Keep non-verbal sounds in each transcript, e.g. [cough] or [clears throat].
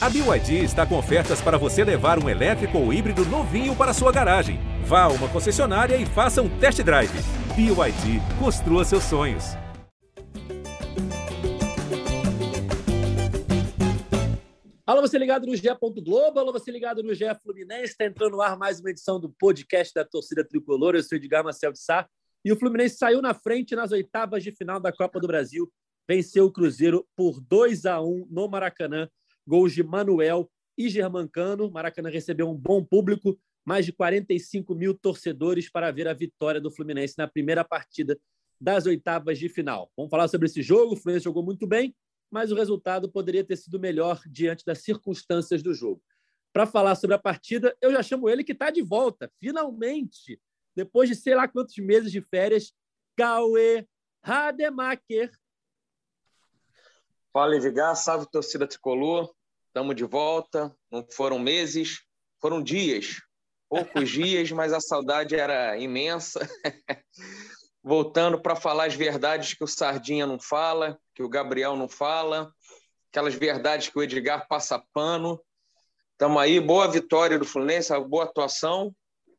A BYD está com ofertas para você levar um elétrico ou híbrido novinho para sua garagem. Vá a uma concessionária e faça um test drive. BYD, construa seus sonhos. Alô, você ligado no GE. Globo, alô, você ligado no GE Fluminense. Está entrando no ar mais uma edição do podcast da torcida tricolor. Eu sou Edgar Marcel de Sá. E o Fluminense saiu na frente nas oitavas de final da Copa do Brasil. Venceu o Cruzeiro por 2 a 1 no Maracanã gols de Manuel e Germancano. Maracanã recebeu um bom público, mais de 45 mil torcedores para ver a vitória do Fluminense na primeira partida das oitavas de final. Vamos falar sobre esse jogo. O Fluminense jogou muito bem, mas o resultado poderia ter sido melhor diante das circunstâncias do jogo. Para falar sobre a partida, eu já chamo ele que está de volta, finalmente, depois de sei lá quantos meses de férias, Cauê Rademacher. Fala, Edgar, salve torcida tricolor. Estamos de volta. Não foram meses, foram dias, poucos [laughs] dias, mas a saudade era imensa. [laughs] Voltando para falar as verdades que o Sardinha não fala, que o Gabriel não fala, aquelas verdades que o Edgar passa pano. Estamos aí, boa vitória do Fluminense, boa atuação.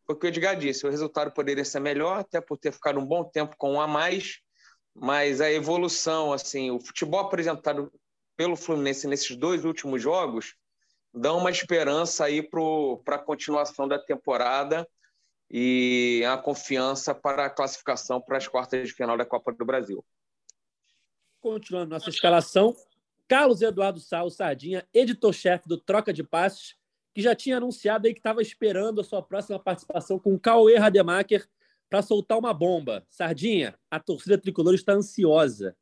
Foi o que o Edgar disse, o resultado poderia ser melhor, até por ter ficado um bom tempo com um a mais, mas a evolução, assim, o futebol apresentado pelo Fluminense nesses dois últimos jogos dão uma esperança aí para a continuação da temporada e a confiança para a classificação para as quartas de final da Copa do Brasil. Continuando nossa escalação, Carlos Eduardo Sal Sardinha, editor-chefe do Troca de Passes, que já tinha anunciado aí que estava esperando a sua próxima participação com Cauê Rademacher para soltar uma bomba. Sardinha, a torcida tricolor está ansiosa.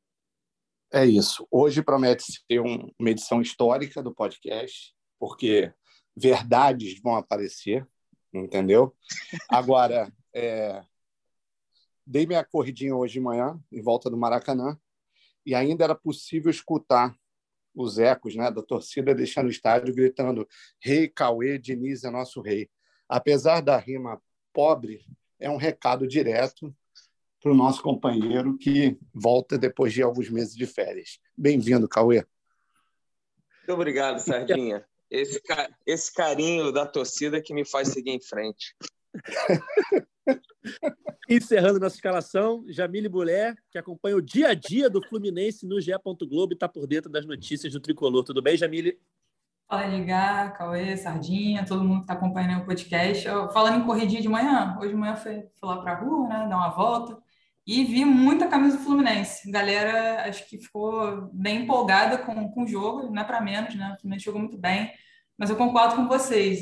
É isso. Hoje promete ser um, uma edição histórica do podcast, porque verdades vão aparecer, entendeu? Agora, [laughs] é, dei minha corridinha hoje de manhã, em volta do Maracanã, e ainda era possível escutar os ecos né, da torcida deixando o estádio gritando Rei Cauê, Diniz é nosso rei. Apesar da rima pobre, é um recado direto para o nosso companheiro que volta depois de alguns meses de férias. Bem-vindo, Cauê. Muito obrigado, Sardinha. Esse, esse carinho da torcida que me faz seguir em frente. [laughs] Encerrando nossa escalação, Jamile Bulé, que acompanha o dia a dia do Fluminense no GE. Globo e está por dentro das notícias do Tricolor. Tudo bem, Jamile? Fala, Ligar, Cauê, Sardinha, todo mundo que está acompanhando o podcast. Eu, falando em corridinha de manhã, hoje de manhã fui, fui lá para a rua, né, dar uma volta, e vi muita camisa do Fluminense. Galera, acho que ficou bem empolgada com, com o jogo, não é para menos, né? O Fluminense jogou muito bem, mas eu concordo com vocês.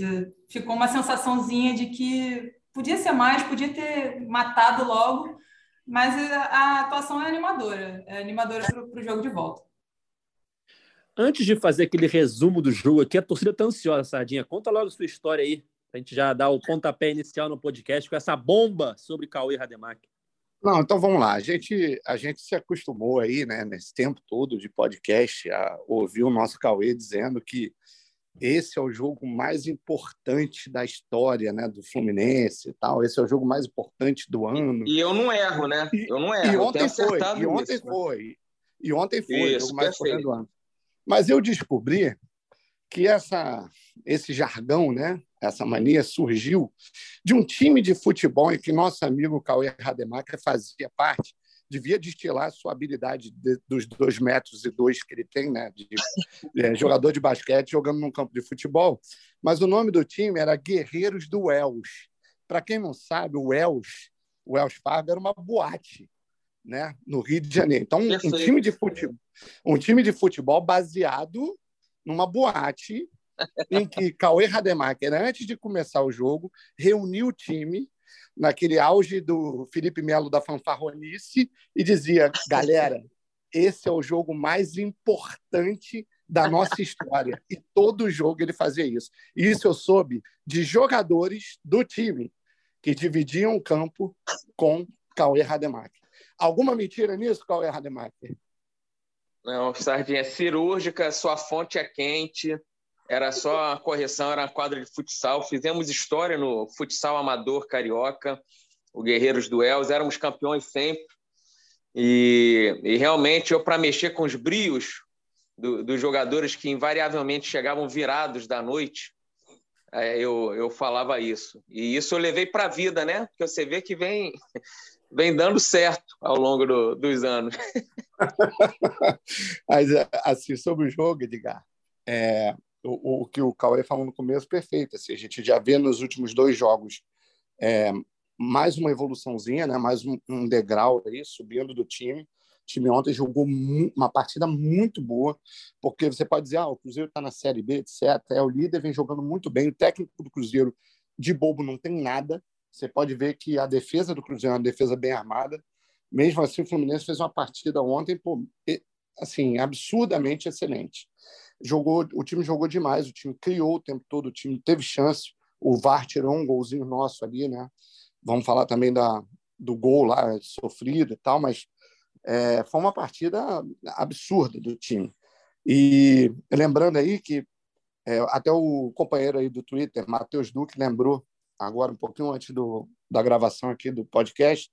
Ficou uma sensaçãozinha de que podia ser mais, podia ter matado logo, mas a, atuação é animadora, é animadora para o jogo de volta. Antes de fazer aquele resumo do jogo aqui, a torcida está ansiosa, Sardinha. Conta logo sua história aí, para a gente já dar o pontapé inicial no podcast com essa bomba sobre Cauê Rademacher. Não, então vamos lá. A gente, a gente se acostumou aí, né, nesse tempo todo de podcast, a ouvir o nosso Cauê dizendo que esse é o jogo mais importante da história, né, do Fluminense e tal. Esse é o jogo mais importante do ano. E, e eu não erro, né? Eu não erro. E ontem foi. E ontem isso, foi. Né? E ontem foi isso, o jogo mais perfeito. importante do ano. Mas eu descobri que essa, esse jargão, né, essa mania surgiu de um time de futebol em que nosso amigo Cauê Rademacher fazia parte, devia destilar sua habilidade de, dos dois metros e dois que ele tem, né, de [laughs] é, jogador de basquete jogando num campo de futebol, mas o nome do time era Guerreiros do Wells. Para quem não sabe, o Wells, o Wells Fargo era uma boate, né, no Rio de Janeiro. Então, um, um time de futebol, um time de futebol baseado numa boate em que Cauê Rademacher, antes de começar o jogo, reuniu o time naquele auge do Felipe Melo da fanfarronice e dizia: galera, esse é o jogo mais importante da nossa história. E todo jogo ele fazia isso. E isso eu soube de jogadores do time que dividiam o campo com Cauê Rademacher. Alguma mentira nisso, Cauê Rademacher? Não, sardinha cirúrgica, sua fonte é quente. Era só a correção, era a quadra de futsal. Fizemos história no futsal amador carioca, o Guerreiros Duelos, éramos campeões sempre. E, e realmente, eu, para mexer com os brios, do, dos jogadores que invariavelmente chegavam virados da noite, é, eu, eu falava isso. E isso eu levei para a vida, né? Porque você vê que vem, [laughs] vem dando certo ao longo do, dos anos. [laughs] [laughs] Mas, assim, sobre o jogo, Edgar, é, o, o, que o Cauê falou no começo, perfeito. Assim, a gente já vê nos últimos dois jogos é, mais uma evoluçãozinha, né? mais um, um degrau aí, subindo do time. O time ontem jogou uma partida muito boa, porque você pode dizer, ah, o Cruzeiro está na Série B, etc. É o líder, vem jogando muito bem. O técnico do Cruzeiro, de bobo, não tem nada. Você pode ver que a defesa do Cruzeiro é uma defesa bem armada. Mesmo assim, o Fluminense fez uma partida ontem, pô, assim, absurdamente excelente. Jogou, o time jogou demais, o time criou o tempo todo, o time teve chance. O VAR tirou um golzinho nosso ali, né? Vamos falar também da, do gol lá sofrido e tal, mas é, foi uma partida absurda do time. E lembrando aí que é, até o companheiro aí do Twitter, Matheus Duque, lembrou agora um pouquinho antes do, da gravação aqui do podcast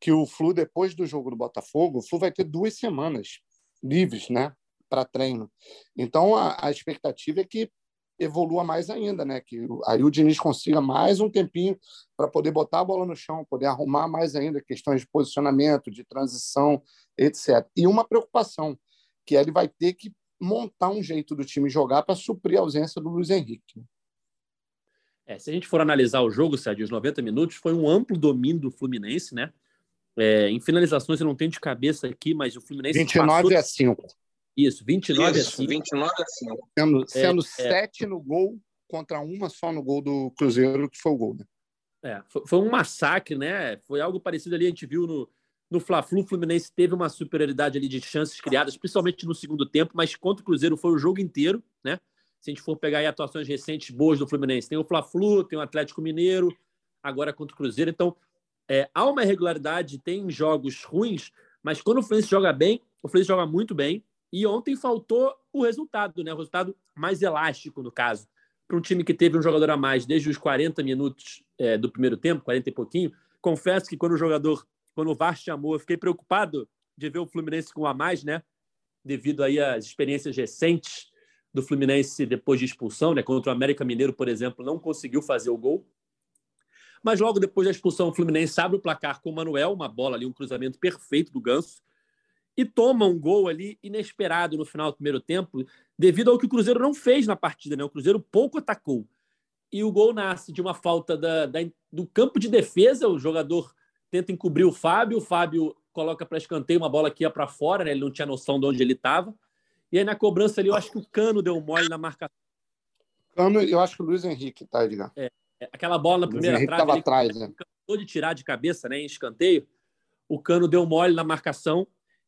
que o Flu depois do jogo do Botafogo, o Flu vai ter duas semanas livres, né, para treino. Então a, a expectativa é que evolua mais ainda, né? Que aí o Diniz consiga mais um tempinho para poder botar a bola no chão, poder arrumar mais ainda questões de posicionamento, de transição, etc. E uma preocupação que ele vai ter que montar um jeito do time jogar para suprir a ausência do Luiz Henrique. É, se a gente for analisar o jogo, Sérgio, os 90 minutos, foi um amplo domínio do Fluminense, né? É, em finalizações eu não tenho de cabeça aqui, mas o Fluminense 29 passou... a 5. Isso, 29 Isso, a 5. 29 a 5. Sendo, sendo é, 7 é. no gol contra uma só no gol do Cruzeiro, que foi o gol, né? É, foi, foi, um massacre, né? Foi algo parecido ali, a gente viu no, no Fla-Flu, o Fluminense teve uma superioridade ali de chances criadas, principalmente no segundo tempo, mas contra o Cruzeiro foi o jogo inteiro, né? Se a gente for pegar aí atuações recentes boas do Fluminense, tem o Fla-Flu, tem o Atlético Mineiro, agora contra o Cruzeiro. Então, é, há uma irregularidade, tem jogos ruins, mas quando o Fluminense joga bem, o Fluminense joga muito bem, e ontem faltou o resultado, né? O resultado mais elástico, no caso. Para um time que teve um jogador a mais desde os 40 minutos é, do primeiro tempo, 40 e pouquinho. Confesso que quando o jogador, quando o VAR chamou, eu fiquei preocupado de ver o Fluminense com a mais, né? Devido aí às experiências recentes do Fluminense depois de expulsão, né? Contra o América Mineiro, por exemplo, não conseguiu fazer o gol. Mas logo depois da expulsão, o Fluminense abre o placar com o Manuel, uma bola ali, um cruzamento perfeito do Ganso e toma um gol ali inesperado no final do primeiro tempo, devido ao que o Cruzeiro não fez na partida. Né? O Cruzeiro pouco atacou. E o gol nasce de uma falta da, da, do campo de defesa. O jogador tenta encobrir o Fábio, o Fábio coloca para escanteio uma bola que ia para fora, né? ele não tinha noção de onde ele estava. E aí na cobrança ali, eu acho que o Cano deu um mole na marcação. Cano, eu acho que o Luiz Henrique, tá, Edgar? É, é aquela bola na primeira Luiz trave. Estava atrás, né? de tirar de cabeça, né, em escanteio. O Cano deu mole na marcação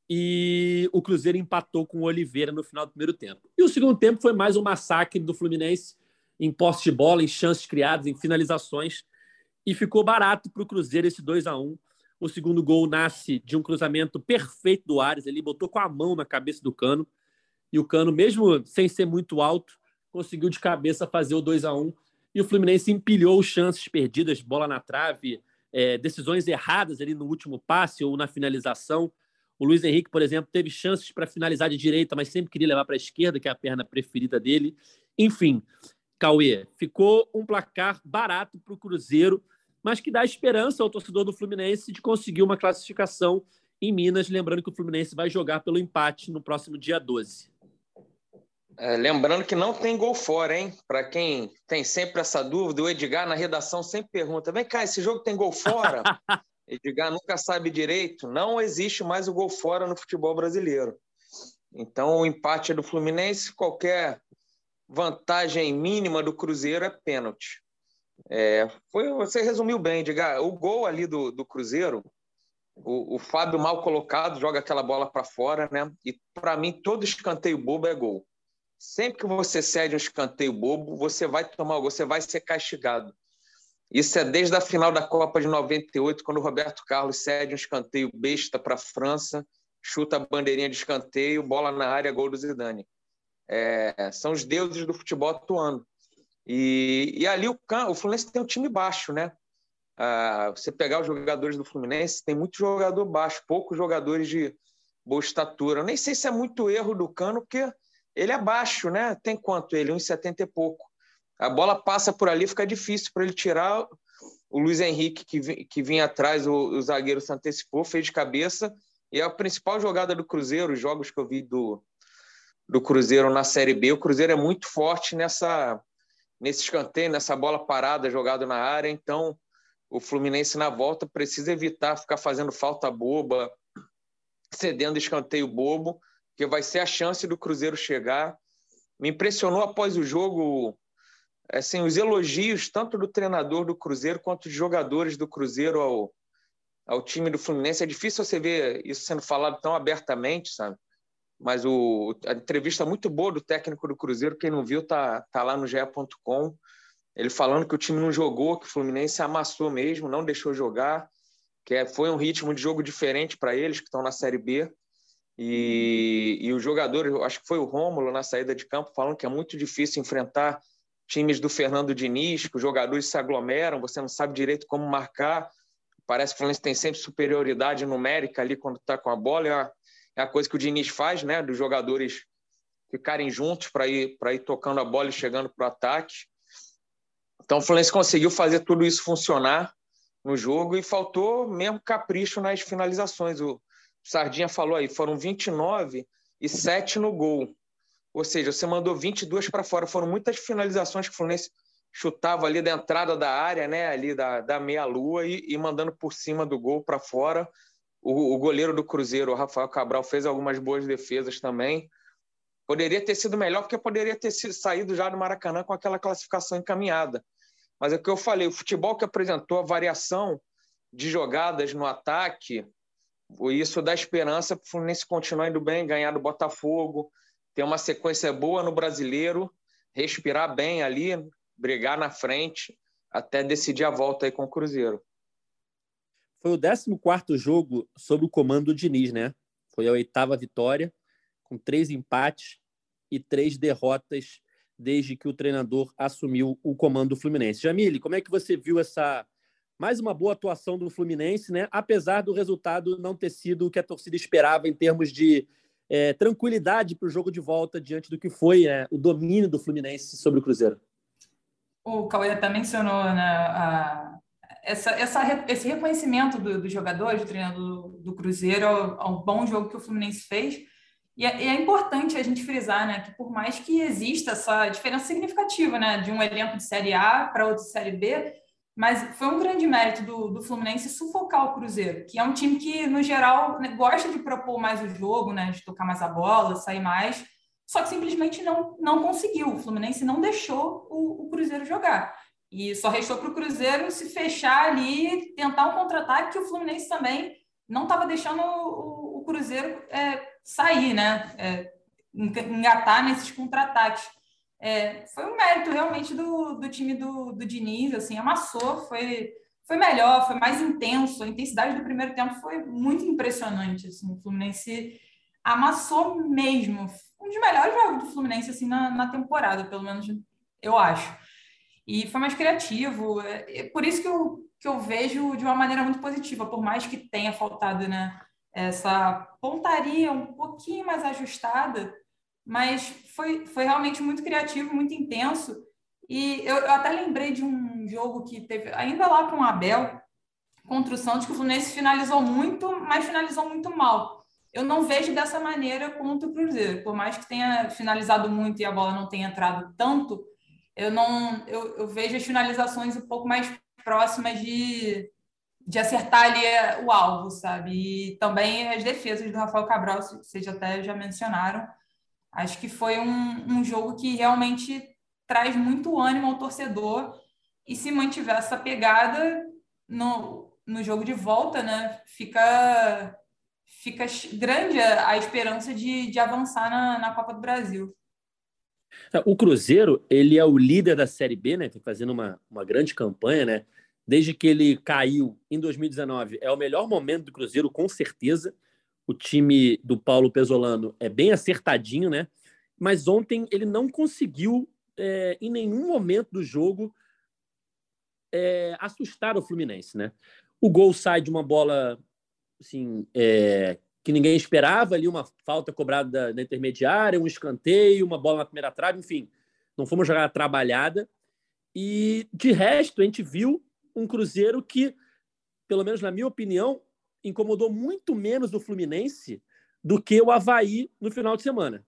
e o Cruzeiro empatou com o Oliveira no final do primeiro tempo. E o segundo tempo foi mais um massacre do Fluminense em posse de bola, em chances criadas, em finalizações. E ficou barato para o Cruzeiro esse 2 a 1 O segundo gol nasce de um cruzamento perfeito do Ares. Ele botou com a mão na cabeça do Cano. E o Cano, mesmo sem ser muito alto, conseguiu de cabeça fazer o 2 a 1 E o Fluminense empilhou chances perdidas, bola na trave, é, decisões erradas ali no último passe ou na finalização. O Luiz Henrique, por exemplo, teve chances para finalizar de direita, mas sempre queria levar para a esquerda, que é a perna preferida dele. Enfim, Cauê, ficou um placar barato para o Cruzeiro, mas que dá esperança ao torcedor do Fluminense de conseguir uma classificação em Minas. Lembrando que o Fluminense vai jogar pelo empate no próximo dia 12. É, lembrando que não tem gol fora, hein? Para quem tem sempre essa dúvida, o Edgar na redação sempre pergunta: vem cá, esse jogo tem gol fora? [laughs] Edgar nunca sabe direito, não existe mais o gol fora no futebol brasileiro. Então, o empate é do Fluminense, qualquer vantagem mínima do Cruzeiro é pênalti. É, foi, você resumiu bem, Edgar. O gol ali do, do Cruzeiro, o, o Fábio mal colocado joga aquela bola para fora, né? E para mim, todo escanteio bobo é gol. Sempre que você cede um escanteio bobo, você vai tomar, você vai ser castigado. Isso é desde a final da Copa de 98, quando o Roberto Carlos cede um escanteio besta para a França, chuta a bandeirinha de escanteio, bola na área, gol do Zidane. É, são os deuses do futebol atuando. E, e ali o, o Fluminense tem um time baixo, né? Ah, você pegar os jogadores do Fluminense, tem muito jogador baixo, poucos jogadores de boa estatura. Eu nem sei se é muito erro do Cano, porque ele é baixo, né? Tem quanto ele? 1,70 e pouco. A bola passa por ali, fica difícil para ele tirar. O Luiz Henrique, que, que vinha atrás, o, o zagueiro se antecipou, fez de cabeça. E a principal jogada do Cruzeiro, os jogos que eu vi do, do Cruzeiro na Série B. O Cruzeiro é muito forte nessa nesse escanteio, nessa bola parada jogada na área. Então, o Fluminense na volta precisa evitar ficar fazendo falta boba, cedendo escanteio bobo, que vai ser a chance do Cruzeiro chegar. Me impressionou após o jogo assim, os elogios tanto do treinador do Cruzeiro quanto dos jogadores do Cruzeiro ao, ao time do Fluminense. É difícil você ver isso sendo falado tão abertamente, sabe? Mas o, a entrevista muito boa do técnico do Cruzeiro, quem não viu, tá, tá lá no ge.com. Ele falando que o time não jogou, que o Fluminense amassou mesmo, não deixou jogar, que é, foi um ritmo de jogo diferente para eles que estão na Série B. E, e os jogadores, acho que foi o Rômulo na saída de campo, falando que é muito difícil enfrentar times do Fernando Diniz, que os jogadores se aglomeram, você não sabe direito como marcar. Parece que o Fluminense tem sempre superioridade numérica ali quando está com a bola. É a, é a, coisa que o Diniz faz, né? Dos jogadores ficarem juntos para ir, ir tocando a bola e chegando para o ataque. Então o Fluminense conseguiu fazer tudo isso funcionar no jogo e faltou mesmo capricho nas finalizações. O Sardinha falou aí, foram 29 e 7 no gol. Ou seja, você mandou 22 para fora. Foram muitas finalizações que o Fluminense chutava ali da entrada da área, né, ali da, da meia-lua e, e, mandando por cima do gol para fora. O, o, goleiro do Cruzeiro, o Rafael Cabral, fez algumas boas defesas também. Poderia ter sido melhor, porque poderia ter sido, saído já do Maracanã com aquela classificação encaminhada. Mas é o que eu falei, o futebol que apresentou a variação de jogadas no ataque, isso dá esperança para o Fluminense continuar indo bem, ganhar do Botafogo, ter uma sequência boa no brasileiro, respirar bem ali, brigar na frente, até decidir a volta aí com o Cruzeiro. Foi o 14 jogo sob o comando do Diniz, né? Foi a oitava vitória, com três empates e três derrotas desde que o treinador assumiu o comando do Fluminense. Jamile, como é que você viu essa mais uma boa atuação do Fluminense, né? Apesar do resultado não ter sido o que a torcida esperava em termos de é, tranquilidade para o jogo de volta diante do que foi é, o domínio do Fluminense sobre o Cruzeiro. O Cauê até mencionou né, a, essa, essa, esse reconhecimento dos do jogadores, do treinador do, do Cruzeiro, ao, ao, bom jogo que o Fluminense fez. E é, é, importante a gente frisar né, que, por mais que exista essa diferença significativa né, de um elenco de Série A para outro de Série B, mas foi um grande mérito do, do Fluminense sufocar o Cruzeiro, que é um time que, no geral, né, gosta de propor mais o jogo, né, de tocar mais a bola, sair mais, só que simplesmente não, não conseguiu. O Fluminense não deixou o, o Cruzeiro jogar. E só restou para o Cruzeiro se fechar ali, tentar um contra-ataque, que o Fluminense também não estava deixando o, o Cruzeiro é, sair, né? É, engatar nesses contra-ataques. É, foi um mérito realmente do, do time do, do Diniz, assim, amassou, foi, foi melhor, foi mais intenso, a intensidade do primeiro tempo foi muito impressionante, assim, o Fluminense amassou mesmo, um dos melhores jogos do Fluminense, assim, na, na temporada, pelo menos eu acho. E foi mais criativo, é, por isso que eu, que eu vejo de uma maneira muito positiva, por mais que tenha faltado, né, essa pontaria um pouquinho mais ajustada, mas foi, foi realmente muito criativo, muito intenso. E eu, eu até lembrei de um jogo que teve, ainda lá com o Abel, contra o Santos, que o Fluminense finalizou muito, mas finalizou muito mal. Eu não vejo dessa maneira contra o Cruzeiro. Por mais que tenha finalizado muito e a bola não tenha entrado tanto, eu não eu, eu vejo as finalizações um pouco mais próximas de, de acertar ali o alvo, sabe? E também as defesas do Rafael Cabral, vocês até já mencionaram, Acho que foi um, um jogo que realmente traz muito ânimo ao torcedor e se mantiver essa pegada no, no jogo de volta, né, fica, fica grande a, a esperança de, de avançar na, na Copa do Brasil. É, o Cruzeiro, ele é o líder da Série B, né? Tá fazendo uma, uma grande campanha, né? Desde que ele caiu em 2019, é o melhor momento do Cruzeiro, com certeza o time do Paulo Pesolano é bem acertadinho, né? Mas ontem ele não conseguiu, é, em nenhum momento do jogo, é, assustar o Fluminense, né? O gol sai de uma bola assim, é, que ninguém esperava ali, uma falta cobrada na intermediária, um escanteio, uma bola na primeira trave, enfim, não foi uma jogada trabalhada. E de resto, a gente viu um Cruzeiro que, pelo menos na minha opinião, incomodou muito menos o Fluminense do que o Havaí no final de semana.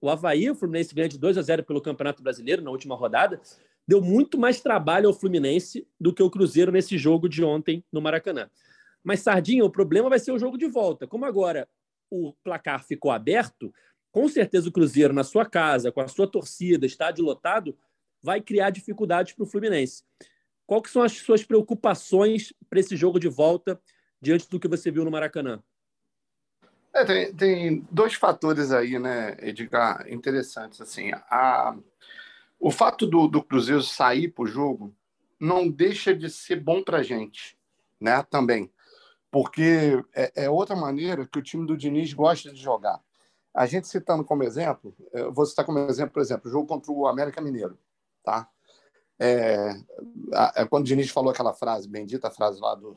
O Havaí, o Fluminense ganha de 2 a 0 pelo Campeonato Brasileiro na última rodada, deu muito mais trabalho ao Fluminense do que o Cruzeiro nesse jogo de ontem no Maracanã. Mas, Sardinha, o problema vai ser o jogo de volta. Como agora o placar ficou aberto, com certeza o Cruzeiro, na sua casa, com a sua torcida, estádio lotado, vai criar dificuldades para o Fluminense. Qual são as suas preocupações para esse jogo de volta diante do que você viu no Maracanã? É, tem, tem, dois fatores aí, né, Edgar, interessantes. Assim, a, o fato do, do Cruzeiro sair para o jogo não deixa de ser bom para a gente, né, também. Porque é, é, outra maneira que o time do Diniz gosta de jogar. A gente citando como exemplo, eu vou citar como exemplo, por exemplo, o jogo contra o América Mineiro, tá? É, é, quando o Diniz falou aquela frase, bendita frase lá do,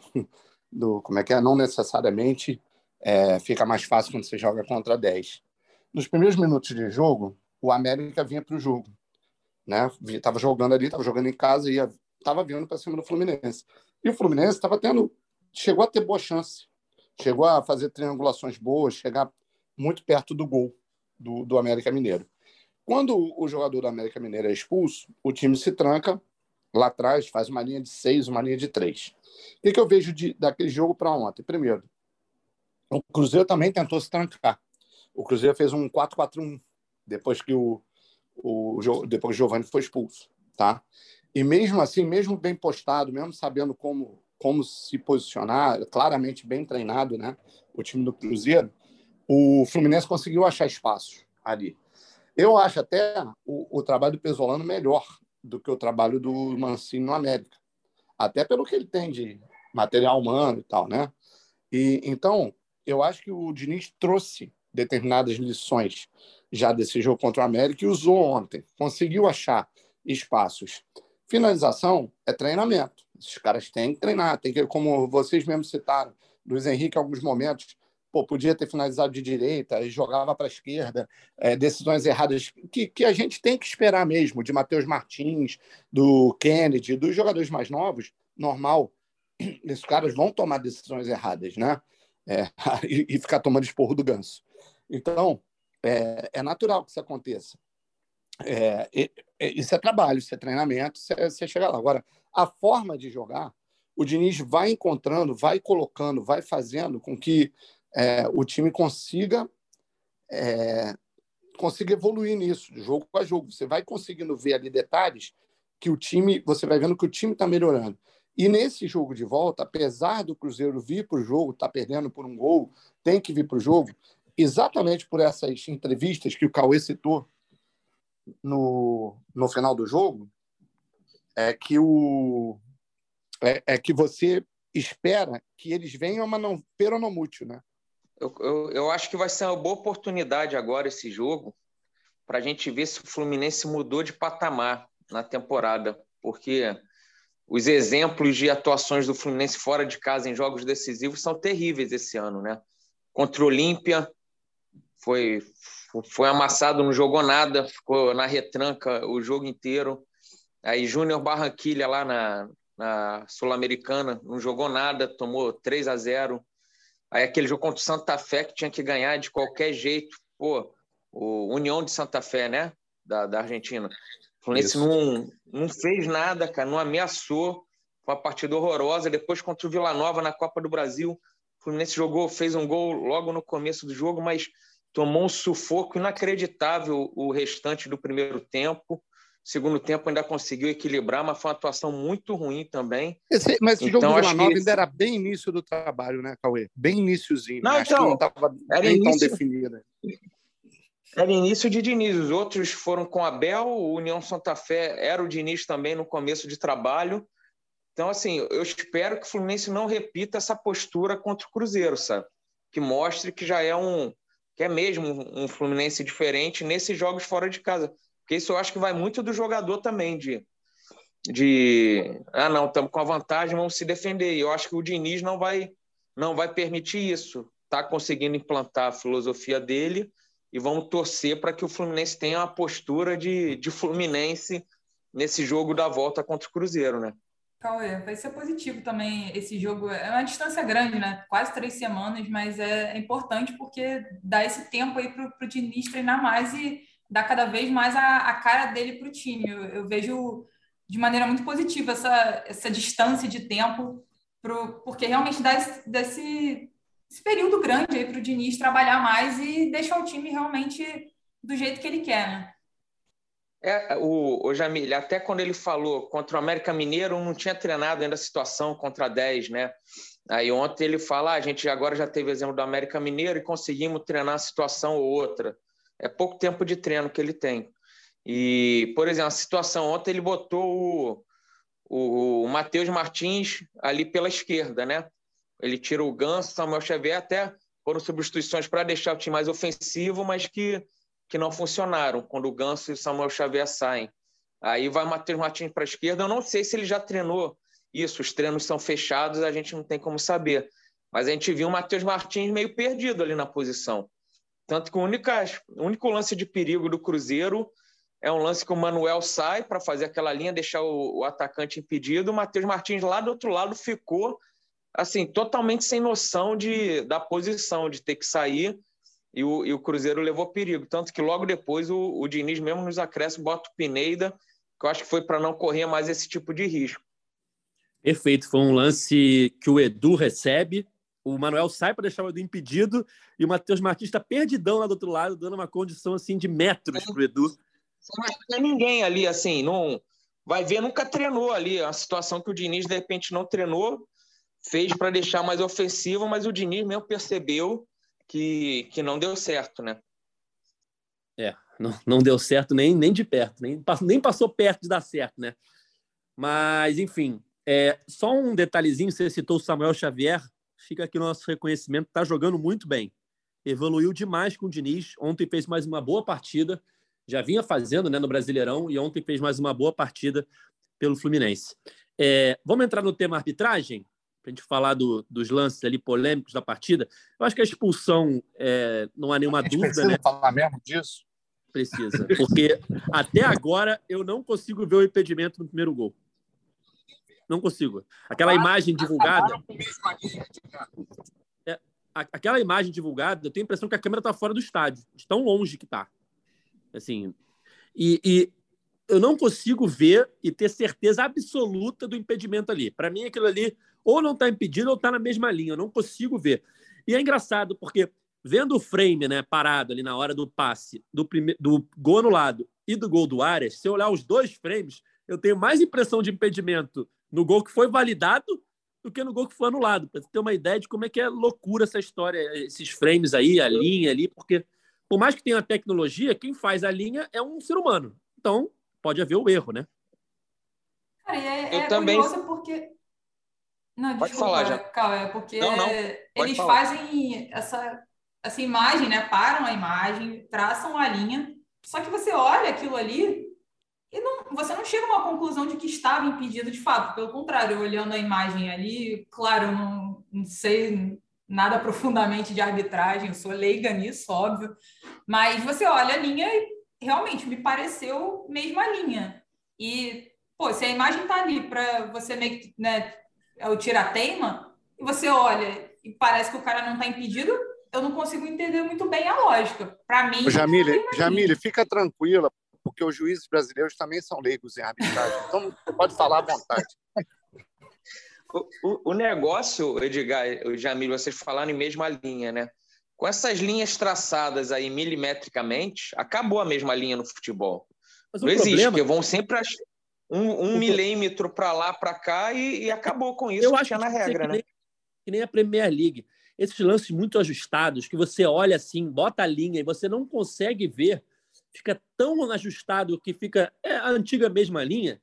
do como é que é? Não necessariamente é, fica mais fácil quando você joga contra 10. Nos primeiros minutos de jogo, o América vinha para o jogo. Né? Estava jogando ali, estava jogando em casa e estava vindo para cima do Fluminense. E o Fluminense estava tendo, chegou a ter boa chance, chegou a fazer triangulações boas, chegar muito perto do gol do, do América Mineiro. Quando o jogador do América Mineiro é expulso, o time se tranca lá atrás, faz uma linha de seis, uma linha de três. O que, que eu vejo de, daquele jogo para ontem? Primeiro, o Cruzeiro também tentou se trancar. O Cruzeiro fez um 4-4-1 depois que o, o depois que o Giovanni foi expulso, tá? E mesmo assim, mesmo bem postado, mesmo sabendo como como se posicionar, claramente bem treinado, né? O time do Cruzeiro, o Fluminense conseguiu achar espaços ali. Eu acho até o, o trabalho do Pesolano melhor do que o trabalho do Mancini no América, até pelo que ele tem de material humano e tal, né? E então eu acho que o Diniz trouxe determinadas lições já desse jogo contra o América e usou ontem. Conseguiu achar espaços. Finalização é treinamento. Esses caras têm que treinar, tem que, como vocês mesmos citaram, Luiz Henrique, em alguns momentos, pô, podia ter finalizado de direita e jogava para a esquerda, é, decisões erradas que, que a gente tem que esperar mesmo, de Matheus Martins, do Kennedy, dos jogadores mais novos, normal, esses caras vão tomar decisões erradas, né? É, [laughs] e, e, ficar tomando esporro do ganso. Então, é, é natural que isso aconteça. É, isso é trabalho, isso é treinamento, é, você chega lá. Agora, a forma de jogar, o Diniz vai encontrando, vai colocando, vai fazendo com que é, o time consiga é, consiga evoluir nisso, de jogo a jogo. Você vai conseguindo ver ali detalhes que o time, você vai vendo que o time está melhorando. E nesse jogo de volta, apesar do Cruzeiro vir para o jogo, está perdendo por um gol, tem que vir para o jogo, exatamente por essas entrevistas que o Cauê citou no, no final do jogo, é que o é, é que você espera que eles venham, mas não peronomútil, né? Eu, eu, eu acho que vai ser uma boa oportunidade agora esse jogo para a gente ver se o Fluminense mudou de patamar na temporada, porque os exemplos de atuações do Fluminense fora de casa em jogos decisivos são terríveis esse ano, né? Contra o Olímpia, foi, foi amassado, não jogou nada, ficou na retranca o jogo inteiro. Aí Júnior Barranquilha lá na, na Sul-Americana, não jogou nada, tomou 3 a 0 Aí aquele jogo contra o Santa Fé que tinha que ganhar de qualquer jeito. Pô, o União de Santa Fé, né? Da, da Argentina. O Fluminense não, não fez nada, cara, não ameaçou. Foi uma partida horrorosa. Depois contra o Vila Nova na Copa do Brasil, o Fluminense jogou, fez um gol logo no começo do jogo, mas tomou um sufoco inacreditável o restante do primeiro tempo. Segundo tempo ainda conseguiu equilibrar, mas foi uma atuação muito ruim também. Esse, mas esse então, jogo do Vila Nova esse... ainda era bem início do trabalho, né, Cauê? Bem iníciozinho. Não, né? então, não estava bem início... tão definido. Era início de Diniz. Os outros foram com Abel, o União Santa Fé era o Diniz também no começo de trabalho. Então, assim, eu espero que o Fluminense não repita essa postura contra o Cruzeiro, sabe? Que mostre que já é um, que é mesmo um Fluminense diferente nesses jogos fora de casa. Porque isso eu acho que vai muito do jogador também, de, de ah, não, estamos com a vantagem, vamos se defender. E eu acho que o Diniz não vai, não vai permitir isso. está conseguindo implantar a filosofia dele e vamos torcer para que o Fluminense tenha uma postura de, de Fluminense nesse jogo da volta contra o Cruzeiro, né? Cauê, vai ser positivo também esse jogo. É uma distância grande, né? Quase três semanas, mas é, importante porque dá esse tempo aí para o Diniz treinar mais e dá cada vez mais a, a cara dele para o time. Eu, eu, vejo de maneira muito positiva essa, essa distância de tempo, pro, porque realmente dá esse, desse, esse período grande aí para o Diniz trabalhar mais e deixar o time realmente do jeito que ele quer, né? É, o, o Jamil, até quando ele falou contra o América Mineiro, não tinha treinado ainda a situação contra 10, né? Aí ontem ele fala: ah, a gente agora já teve exemplo do América Mineiro e conseguimos treinar a situação ou outra. É pouco tempo de treino que ele tem. E, por exemplo, a situação ontem ele botou o, o, o Matheus Martins ali pela esquerda, né? Ele tira o Ganso, Samuel Xavier, até foram substituições para deixar o time mais ofensivo, mas que que não funcionaram quando o Ganso e o Samuel Xavier saem. Aí vai o Matheus Martins para a esquerda. Eu não sei se ele já treinou isso. Os treinos são fechados, a gente não tem como saber. Mas a gente viu o Matheus Martins meio perdido ali na posição. Tanto que o único, o único lance de perigo do Cruzeiro é um lance que o Manuel sai para fazer aquela linha, deixar o, o atacante impedido. O Matheus Martins lá do outro lado ficou assim totalmente sem noção de, da posição, de ter que sair e o, e o Cruzeiro levou perigo. Tanto que logo depois o, o Diniz, mesmo nos acréscimos, bota o Pineda, que eu acho que foi para não correr mais esse tipo de risco. Perfeito. Foi um lance que o Edu recebe. O Manuel sai para deixar o Edu impedido e o Matheus Martins está perdidão lá do outro lado, dando uma condição assim de metros para o Edu. Não ninguém ali, assim, não vai ver, nunca treinou ali. A situação que o Diniz, de repente, não treinou, fez para deixar mais ofensivo, mas o Diniz mesmo percebeu que, que não deu certo, né? É, não, não deu certo nem, nem de perto, nem, nem passou perto de dar certo, né? Mas, enfim, é, só um detalhezinho, você citou o Samuel Xavier, fica aqui o nosso reconhecimento, está jogando muito bem. Evoluiu demais com o Diniz, ontem fez mais uma boa partida, já vinha fazendo né, no Brasileirão, e ontem fez mais uma boa partida pelo Fluminense. É, vamos entrar no tema arbitragem? para a gente falar do, dos lances ali polêmicos da partida. Eu acho que a expulsão é, não há nenhuma dúvida. Precisa né? falar mesmo disso? Precisa, porque até agora eu não consigo ver o impedimento no primeiro gol. Não consigo. Aquela imagem divulgada. É, aquela imagem divulgada, eu tenho a impressão que a câmera está fora do estádio, de tão longe que está. Assim, e, e eu não consigo ver e ter certeza absoluta do impedimento ali. Para mim, aquilo ali ou não está impedido ou está na mesma linha. Eu não consigo ver. E é engraçado, porque vendo o frame né, parado ali na hora do passe, do, prime... do gol anulado e do gol do Arias, se eu olhar os dois frames, eu tenho mais impressão de impedimento no gol que foi validado do que no gol que foi anulado. Para ter uma ideia de como é que é loucura essa história, esses frames aí, a linha ali, porque por mais que tenha tecnologia, quem faz a linha é um ser humano. Então, pode haver o erro, né? Cara, é, é também... porque não, Pode falar, já. Calma, é porque não, não. eles falar. fazem essa, essa imagem, né? Param a imagem, traçam a linha, só que você olha aquilo ali e não, você não chega a uma conclusão de que estava impedido de fato. Pelo contrário, olhando a imagem ali, claro, eu não, não sei nada profundamente de arbitragem, eu sou leiga nisso, óbvio, mas você olha a linha e realmente me pareceu mesma linha. E, pô, se a imagem tá ali para você meio que, né, é o tira-teima, e você olha e parece que o cara não está impedido, eu não consigo entender muito bem a lógica. Para mim. Jamile, Jamile, fica tranquila, porque os juízes brasileiros também são leigos em arbitragem. Então, pode falar à vontade. [laughs] O, o, o, negócio, Edgar, o Jamil, vocês falaram em mesma linha, né? Com essas linhas traçadas aí milimetricamente, acabou a mesma linha no futebol. Mas não existe, problema... porque vão sempre um, um milímetro para lá, para cá e, e, acabou com isso. Eu acho que na regra, que né? Nem, que nem a Premier League. Esses lances muito ajustados, que você olha assim, bota a linha e você não consegue ver, fica tão ajustado que fica é a antiga mesma linha.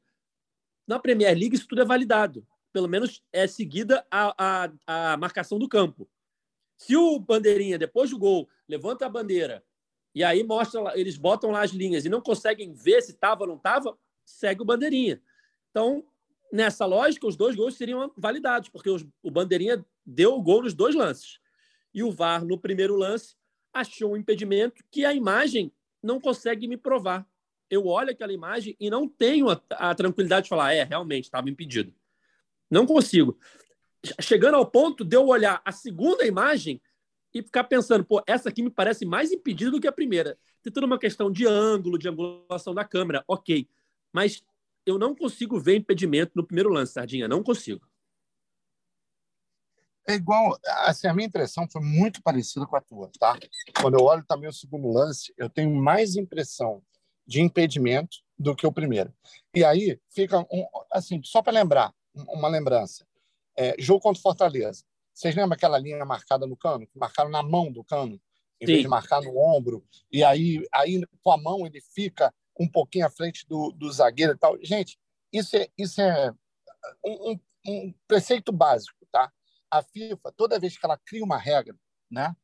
Na Premier League, isso tudo é validado. Pelo menos é seguida a, a, a marcação do campo. Se o bandeirinha, depois do gol, levanta a bandeira e aí mostra, eles botam lá as linhas e não conseguem ver se estava ou não estava, segue o Bandeirinha. Então, nessa lógica, os dois gols seriam validados, porque os, o Bandeirinha deu o gol nos dois lances. E o VAR, no primeiro lance, achou um impedimento que a imagem não consegue me provar. Eu olho aquela imagem e não tenho a, a tranquilidade de falar, é, realmente, estava impedido. Não consigo. Chegando ao ponto de eu olhar a segunda imagem e ficar pensando, pô, essa aqui me parece mais impedida do que a primeira. Tem toda uma questão de ângulo, de angulação da câmera, ok. Mas eu não consigo ver impedimento no primeiro lance, Sardinha, não consigo. É igual, assim, a minha impressão foi muito parecida com a tua, tá? Quando eu olho também o segundo lance, eu tenho mais impressão de impedimento do que o primeiro. E aí fica, um, assim, só para lembrar, uma lembrança. É, jogo contra Fortaleza. Vocês lembram aquela linha marcada no cano? Que marcaram na mão do cano, em Sim. vez de marcar no ombro. E aí, aí, com a mão, ele fica um pouquinho à frente do, do zagueiro e tal. Gente, isso é, isso é um, um, um preceito básico, tá? A FIFA, toda vez que ela cria uma regra, né,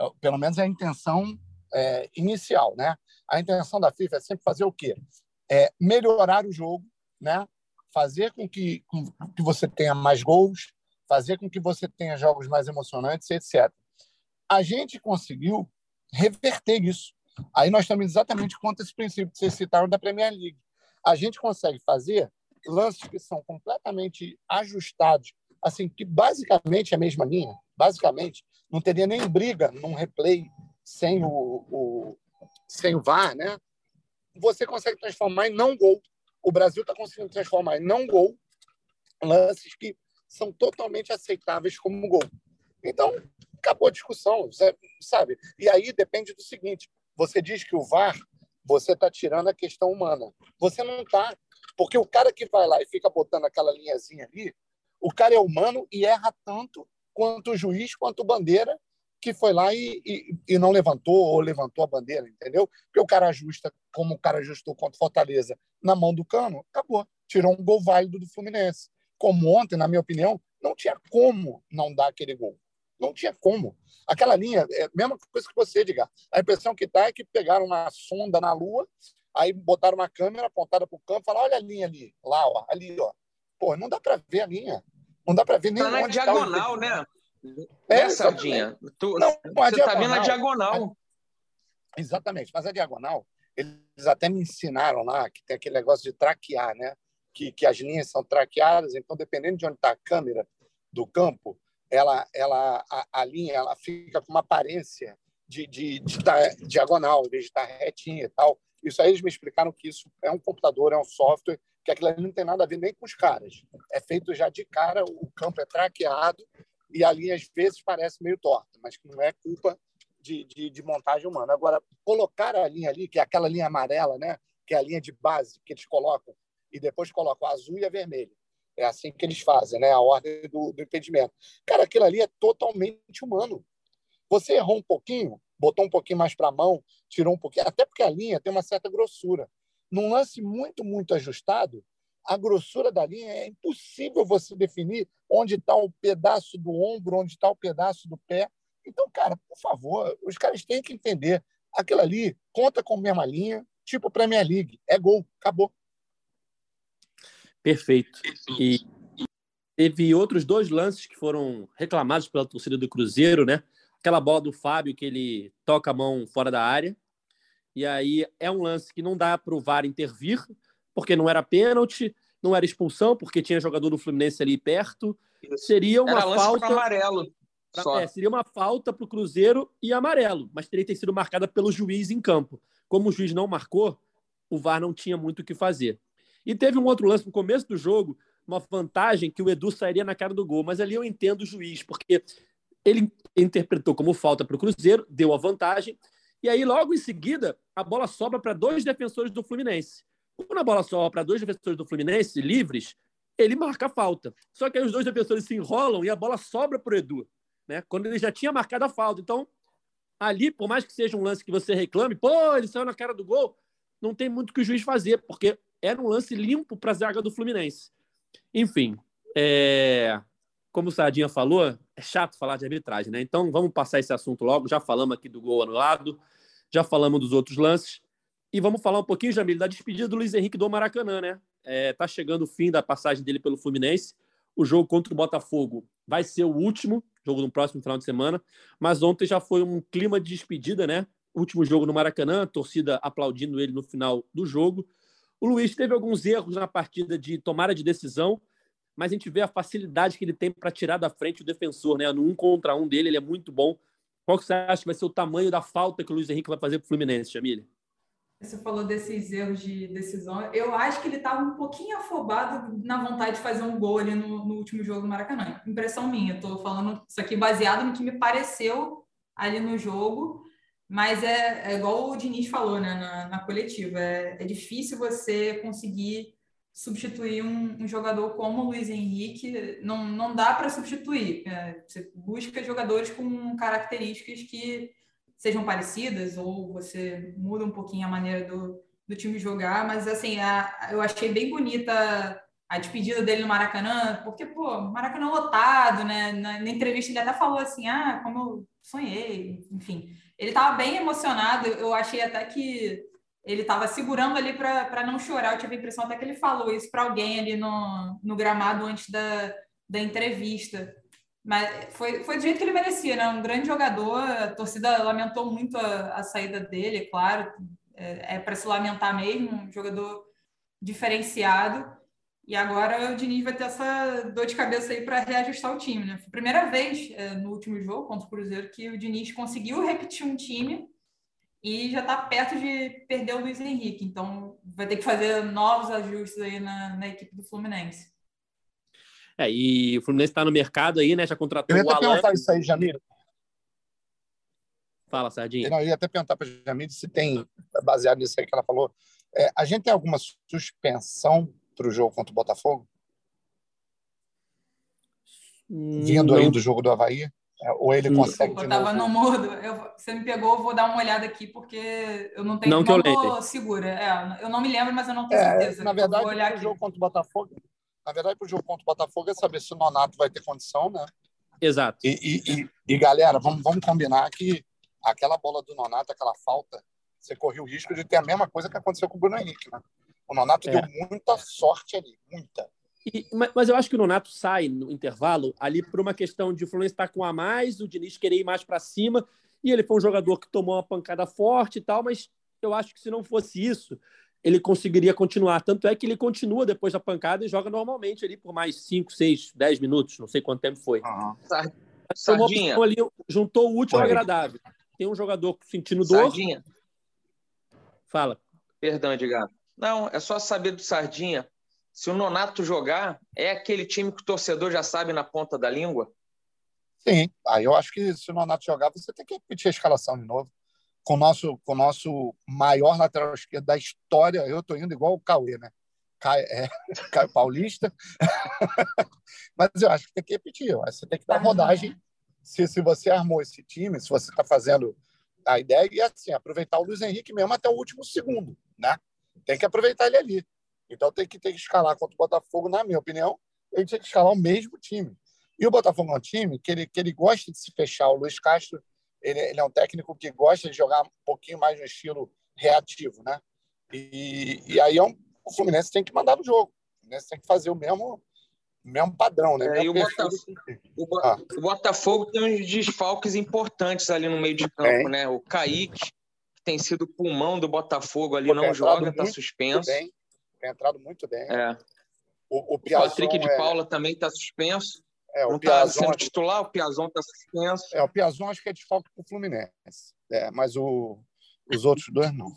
é, pelo menos é a intenção é, inicial, né? A intenção da FIFA é sempre fazer o quê? É melhorar o jogo, né? Fazer com que, com que você tenha mais gols, fazer com que você tenha jogos mais emocionantes, etc. A gente conseguiu reverter isso. Aí nós estamos exatamente contra esse princípio que vocês citaram da Premier League. A gente consegue fazer lances que são completamente ajustados assim, que basicamente é a mesma linha, basicamente, não teria nem briga num replay sem o, o sem o VAR, né? Você consegue transformar em não gol. O Brasil está conseguindo transformar em não gol lances que são totalmente aceitáveis como gol. Então, acabou a discussão, sabe? E aí depende do seguinte: você diz que o VAR, você está tirando a questão humana. Você não está. Porque o cara que vai lá e fica botando aquela linhazinha ali, o cara é humano e erra tanto quanto o juiz, quanto o bandeira, que foi lá e, e, e, não levantou ou levantou a bandeira, entendeu? Porque o cara ajusta, como o cara ajustou contra o Fortaleza na mão do cano, acabou. Tirou um gol válido do Fluminense. Como ontem, na minha opinião, não tinha como não dar aquele gol. Não tinha como. Aquela linha, é a mesma coisa que você, diga. A impressão que dá é que pegaram uma sonda na Lua, aí botaram uma câmera apontada para o campo e falaram: olha a linha ali, lá, ó, ali, ó. Pô, não dá para ver a linha. Não dá para ver nem tá na diagonal, tá né? É, né, Sardinha? Tu, não, você está vendo a diagonal. Exatamente, mas a diagonal, eles até me ensinaram lá que tem aquele negócio de traquear, né? Que, que as linhas são traqueadas, então dependendo de onde está a câmera do campo, ela, ela, a, a, linha ela fica com uma aparência de, de, de tá diagonal, em vez de estar tá retinha e tal. Isso aí eles me explicaram que isso é um computador, é um software que aquilo ali não tem nada a ver nem com os caras. É feito já de cara, o campo é traqueado e a linha às vezes parece meio torta, mas que não é culpa de, de, de, montagem humana. Agora, colocar a linha ali, que é aquela linha amarela, né, que é a linha de base que eles colocam, e depois colocam a azul e a vermelha. É assim que eles fazem, né? A ordem do, do impedimento. Cara, aquilo ali é totalmente humano. Você errou um pouquinho, botou um pouquinho mais para a mão, tirou um pouquinho, até porque a linha tem uma certa grossura. Num lance muito, muito ajustado, a grossura da linha é impossível você definir onde está o pedaço do ombro, onde está o pedaço do pé. Então, cara, por favor, os caras têm que entender. Aquilo ali conta com a mesma linha, tipo Premier League. É gol, acabou. Perfeito. E teve outros dois lances que foram reclamados pela torcida do Cruzeiro, né? Aquela bola do Fábio que ele toca a mão fora da área e aí é um lance que não dá para o VAR intervir, porque não era pênalti, não era expulsão, porque tinha jogador do Fluminense ali perto. Seria uma era falta. amarelo. É, seria uma falta para o Cruzeiro e amarelo, mas teria que ter sido marcada pelo juiz em campo. Como o juiz não marcou, o VAR não tinha muito o que fazer. E teve um outro lance no começo do jogo, uma vantagem que o Edu sairia na cara do gol, mas ali eu entendo o juiz, porque ele interpretou como falta para o Cruzeiro, deu a vantagem, e aí, logo em seguida, a bola sobra para dois defensores do Fluminense. Quando a bola sobra para dois defensores do Fluminense livres, ele marca a falta. Só que aí os dois defensores se enrolam e a bola sobra para o Edu, né? quando ele já tinha marcado a falta. Então, ali, por mais que seja um lance que você reclame, pô, ele saiu na cara do gol, não tem muito que o juiz fazer, porque era um lance limpo para a zaga do Fluminense. Enfim, é como o Sardinha falou, é chato falar de arbitragem, né? Então vamos passar esse assunto logo. Já falamos aqui do gol anulado, já falamos dos outros lances. E vamos falar um pouquinho, Jamil, da despedida do Luiz Henrique do Maracanã, né? É, tá chegando o fim da passagem dele pelo Fluminense. O jogo contra o Botafogo vai ser o último jogo no próximo final de semana, mas ontem já foi um clima de despedida, né? Último jogo no Maracanã, torcida aplaudindo ele no final do jogo. O Luiz teve alguns erros na partida de tomada de decisão, mas a gente vê a facilidade que ele tem para tirar da frente o defensor, né? No um contra um dele, ele é muito bom. Qual que você acha que vai ser o tamanho da falta que o Luiz Henrique vai fazer para o Fluminense, Jamília? Você falou desses erros de decisão. Eu acho que ele estava um pouquinho afobado na vontade de fazer um gol ali no, no último jogo do Maracanã. Impressão minha. Estou falando isso aqui baseado no que me pareceu ali no jogo. Mas é, é igual o Diniz falou né, na, na coletiva. É, é, difícil você conseguir substituir um, um, jogador como o Luiz Henrique. Não, não dá para substituir. É, você busca jogadores com características que sejam parecidas ou você muda um pouquinho a maneira do, do time jogar, mas assim, a, eu achei bem bonita a despedida dele no Maracanã, porque, pô, Maracanã lotado, né? Na, na, entrevista ele até falou assim, ah, como eu sonhei, enfim. Ele estava bem emocionado, eu achei até que ele estava segurando ali para não chorar, eu tive a impressão até que ele falou isso para alguém ali no, no gramado antes da, da entrevista. Mas foi, foi do jeito que ele merecia, né? Um grande jogador. A torcida lamentou muito a, a saída dele, é claro. É, é para se lamentar mesmo, um jogador diferenciado. E agora o Diniz vai ter essa dor de cabeça aí para reajustar o time, né? Foi a primeira vez é, no último jogo contra o Cruzeiro que o Diniz conseguiu repetir um time e já está perto de perder o Luiz Henrique. Então vai ter que fazer novos ajustes aí na, na equipe do Fluminense. É, e o Fluminense está no mercado aí, né? Já contratou eu ia até Alan. perguntar isso aí, Jamir. Fala, Sardinha. eu ia até perguntar para a Jamir se tem, baseado nisso aí que ela falou, é, a gente tem alguma suspensão para o jogo contra o Botafogo? Vindo Não. aí do jogo do Havaí? É, ou ele consegue. Eu estava no mudo. Eu, você me pegou, eu vou dar uma olhada aqui, porque eu não tenho. Não que eu lembro. segura. É, eu não me lembro, mas eu não tenho é, certeza. Na verdade, o jogo contra o Botafogo, na verdade, para o jogo contra o Botafogo é saber se o Nonato vai ter condição, né? Exato. E, e, e, e, galera, vamos, vamos combinar que aquela bola do Nonato, aquela falta, você correu o risco de ter a mesma coisa que aconteceu com o Bruno Henrique, né? O Nonato é. deu muita sorte ali, muita. E, mas eu acho que o Nonato sai no intervalo ali por uma questão de o Fluminense estar tá com a mais, o Diniz querer ir mais para cima, e ele foi um jogador que tomou uma pancada forte e tal, mas eu acho que se não fosse isso, ele conseguiria continuar. Tanto é que ele continua depois da pancada e joga normalmente ali por mais 5, 6, 10 minutos, não sei quanto tempo foi. Uhum. Sardinha. Ali, juntou o último Pode. agradável. Tem um jogador sentindo dor. Sardinha. Fala. Perdão, Edgar. Não, é só saber do Sardinha. Se o Nonato jogar, é aquele time que o torcedor já sabe na ponta da língua? Sim. Aí eu acho que se o Nonato jogar, você tem que repetir a escalação de novo com o nosso, com o nosso maior lateral esquerdo da história. Eu estou indo igual o Cauê, né? Caio, é, [laughs] Caio Paulista. [laughs] Mas eu acho que tem que repetir. Você tem que dar rodagem. Se, se você armou esse time, se você está fazendo a ideia, e assim, aproveitar o Luiz Henrique mesmo até o último segundo. Né? Tem que aproveitar ele ali. Então tem que, tem que escalar contra o Botafogo, na minha opinião, ele tinha que escalar o mesmo time. E o Botafogo é um time que ele, que ele gosta de se fechar. O Luiz Castro ele, ele, é um técnico que gosta de jogar um pouquinho mais no estilo reativo, né? E, e aí é um, o Fluminense tem que mandar no jogo. O Fluminense tem que fazer o mesmo, mesmo padrão, né? É, e o Botafogo, o, ah. o Botafogo, tem uns desfalques importantes ali no meio de campo, é. né? O Kaique, que tem sido o pulmão do Botafogo ali, Pô, não joga, está suspenso. Bem, tem entrado muito bem. É. O, o, o Patrick de é Paula também está suspenso. É, o não está sendo titular, o Piazon está suspenso. É, o Piazon acho que é de falta para o Fluminense. É, mas o, os outros dois não.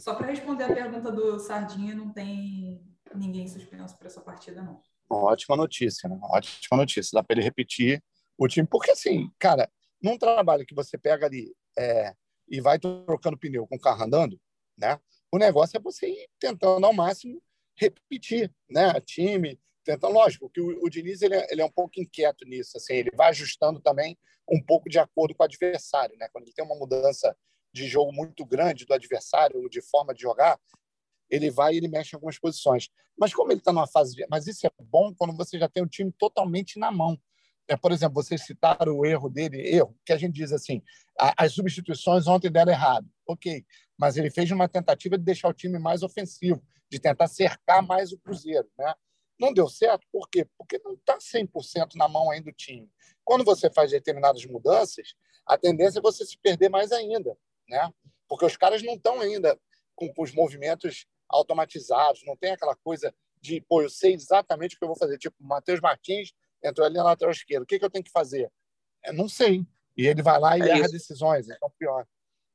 Só para responder a pergunta do Sardinha, não tem ninguém suspenso para essa partida, não. Ótima notícia, né? Ótima notícia. Dá para ele repetir o time. Porque, assim, cara, num trabalho que você pega ali é, e vai trocando pneu com o carro andando, né? O negócio é você ir tentando ao máximo repetir, né? Time, tentando, lógico, que o, o Diniz ele é, ele é, um pouco inquieto nisso, assim, ele vai ajustando também um pouco de acordo com o adversário, né? Quando ele tem uma mudança de jogo muito grande do adversário, de forma de jogar, ele vai e ele mexe em algumas posições. Mas como ele está numa fase, de... mas isso é bom quando você já tem o time totalmente na mão. É, por exemplo, vocês citaram o erro dele, erro que a gente diz assim, as substituições ontem deram errado, ok, mas ele fez uma tentativa de deixar o time mais ofensivo, de tentar cercar mais o Cruzeiro, né? Não deu certo, por quê? Porque não está 100% na mão ainda do time. Quando você faz determinadas mudanças, a tendência é você se perder mais ainda, né? Porque os caras não estão ainda com, com os movimentos automatizados, não tem aquela coisa de, pô, eu sei exatamente o que eu vou fazer. Tipo, o Matheus Martins entrou ali na lateral esquerda. O que, que eu tenho que fazer? Eu não sei. E ele vai lá e é erra isso. decisões, então pior.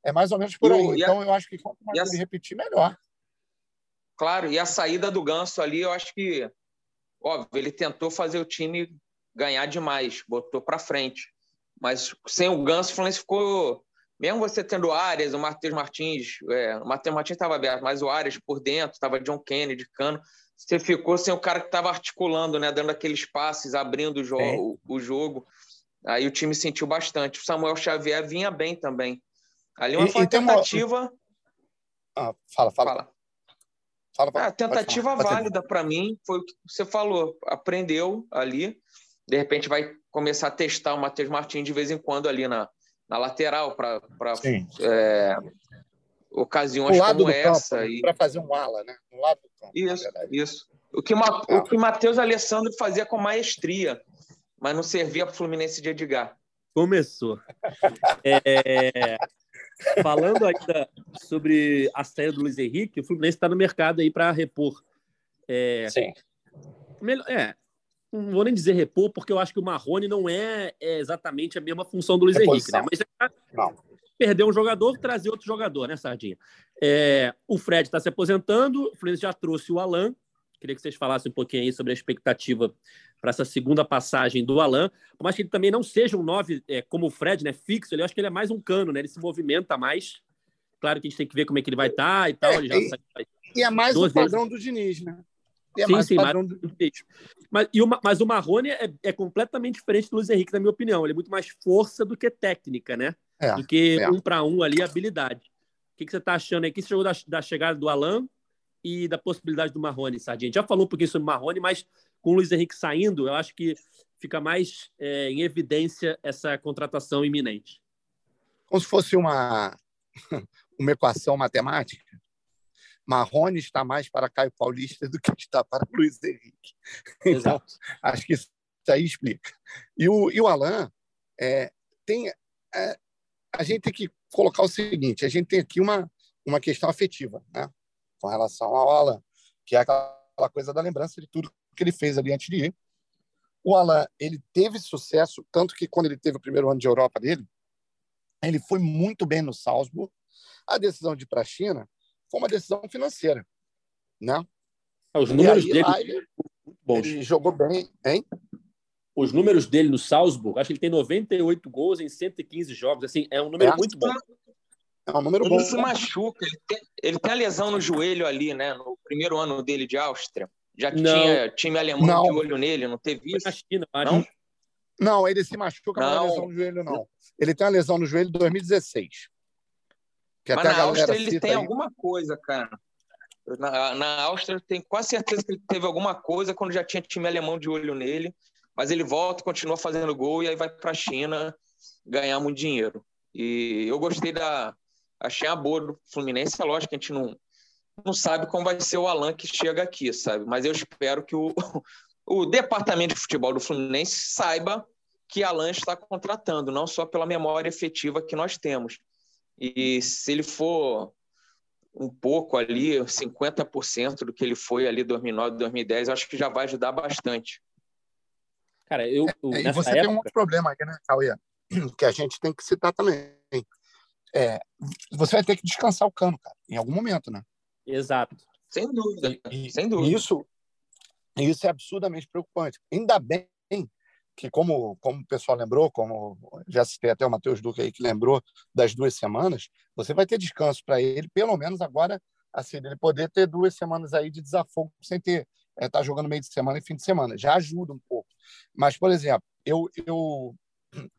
É mais ou menos por aí. então, eu acho que quanto mais ele repetir, melhor. Claro, e a saída do Ganso ali, eu acho que, óbvio, ele tentou fazer o time ganhar demais, botou para frente. Mas sem o Ganso, o Fluminense ficou. Mesmo você tendo Arias, o Matheus Martins, é, o Matheus Martins estava aberto, mas o Arias por dentro, estava John Kennedy, Cano. Você ficou sem o cara que estava articulando, né, dando aqueles passes, abrindo o, jo é. o, o jogo. Aí o time sentiu bastante. O Samuel Xavier vinha bem também. Ali uma, e, uma tentativa. Uma... Ah, fala, fala. fala. fala, fala. Ah, tentativa válida para mim foi o que você falou. Aprendeu ali. De repente vai começar a testar o Matheus Martins de vez em quando ali na, na lateral para é, ocasiões como essa. Campo, e... Para fazer um ala, né? No lado do campo. Isso, isso. O que, o que Matheus Alessandro fazia com maestria mas não servia para o Fluminense de Edgar. Começou. É, falando ainda sobre a saída do Luiz Henrique, o Fluminense está no mercado aí para repor. É, Sim. Melhor, é, não vou nem dizer repor, porque eu acho que o Marrone não é, é exatamente a mesma função do Luiz Reposição. Henrique, né? Mas é não. Perder um jogador, trazer outro jogador, né, Sardinha? É, o Fred está se aposentando, o Fluminense já trouxe o Alan. Queria que vocês falassem um pouquinho aí sobre a expectativa para essa segunda passagem do Alan. Por mais que ele também não seja um nove é, como o Fred, né, fixo, ele acho que ele é mais um cano, né? Ele se movimenta mais. Claro que a gente tem que ver como é que ele vai estar tá e tal. É, e, sai, e, é mais o padrão vezes. do Diniz, né? E é sim, mais sim, padrão mas, do Diniz. Mas, e o, mas o Marrone é, é, completamente diferente do Luiz Henrique, na minha opinião. Ele é muito mais força do que técnica, né? É, do que é. um para um ali, habilidade. O que, que você está achando aí? O que você jogou da, da chegada do Alan e da possibilidade do Marrone, Sardinha? A gente já falou um pouquinho sobre o Marrone, mas com o Luiz Henrique saindo, eu acho que fica mais é, em evidência essa contratação iminente. Como se fosse uma, [laughs] uma equação matemática. Marrone está mais para Caio Paulista do que está para Luiz Henrique. [laughs] Então, acho que isso aí explica. E o, e o Alain é, tem. É, a gente tem que colocar o seguinte: a gente tem aqui uma, uma questão afetiva né, com relação ao Alain, que é aquela coisa da lembrança de tudo que ele fez ali antes de ir. O Alain, ele teve sucesso, tanto que quando ele teve o primeiro ano de Europa dele, ele foi muito bem no Salzburg. A decisão de ir para a China foi uma decisão financeira, né? Ah, os números aí, dele ele, ele jogou bem, hein? Os números dele no Salzburg, acho que ele tem 98 gols em 115 jogos, assim, é um número é. muito bom. É um número ele bom. Ele se machuca, ele tem, ele tem a lesão no joelho ali, né? No primeiro ano dele de Áustria. Já não. tinha time alemão não. de olho nele, não teve isso? Na China, não? Não, ele se machuca, não. não é lesão no joelho, não. Ele tem uma lesão no joelho em 2016. Que Mas na Áustria ele tem aí. alguma coisa, cara. Na, na Áustria tem quase certeza que ele teve alguma coisa quando já tinha time alemão de olho nele. Mas ele volta, continua fazendo gol e aí vai para a China ganhar muito dinheiro. E eu gostei da. Achei a boa do Fluminense. É lógico que a gente não, não sabe como vai ser o Alan que chega aqui, sabe? Mas eu espero que o, [laughs] o departamento de futebol do Fluminense saiba que Alan está contratando, não só pela memória efetiva que nós temos. E se ele for um pouco ali, 50% do que ele foi ali 2009, 2010, eu acho que já vai ajudar bastante. Cara, eu. É, e você época... tem um outro problema aí, né, Cauê? [clears throat] Que a gente tem que citar também. É, você vai ter que descansar o cano, cara, em algum momento, né? Exato. Sem dúvida, e, sem dúvida. Isso, isso é absurdamente preocupante. Ainda bem que, como, como o pessoal lembrou, como já citei até o Matheus Duque aí que lembrou das duas semanas, você vai ter descanso para ele, pelo menos agora, assim, ele poder ter duas semanas aí de desafogo sem ter é, tá jogando meio de semana e fim de semana. Já ajuda um pouco. Mas, por exemplo, eu, eu,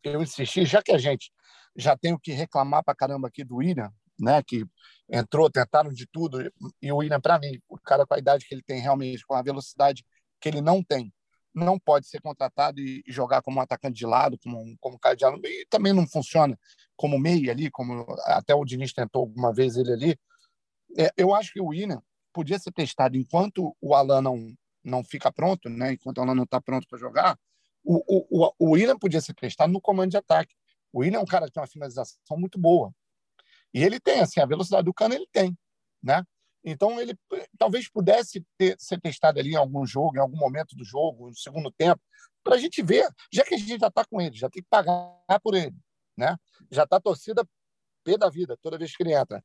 eu insisti, já que a gente já tem o que reclamar para caramba aqui do William, né, que entrou, tentaram de tudo, e o William, para mim, o cara com a idade que ele tem realmente, com a velocidade que ele não tem, não pode ser contratado e jogar como um atacante de lado, como, como cara de lado, e também não funciona como meia ali, como até o Diniz tentou alguma vez ele ali. É, eu acho que o William podia ser testado enquanto o Alan não, não fica pronto, né? enquanto ela não está pronto para jogar, o, o, o William podia ser testado no comando de ataque. O William é um cara que tem uma finalização muito boa. E ele tem, assim, a velocidade do cano ele tem, né? Então ele talvez pudesse ter, ser testado ali em algum jogo, em algum momento do jogo, no segundo tempo, para a gente ver, já que a gente já está com ele, já tem que pagar por ele, né? Já está torcida pé da vida toda vez que ele entra.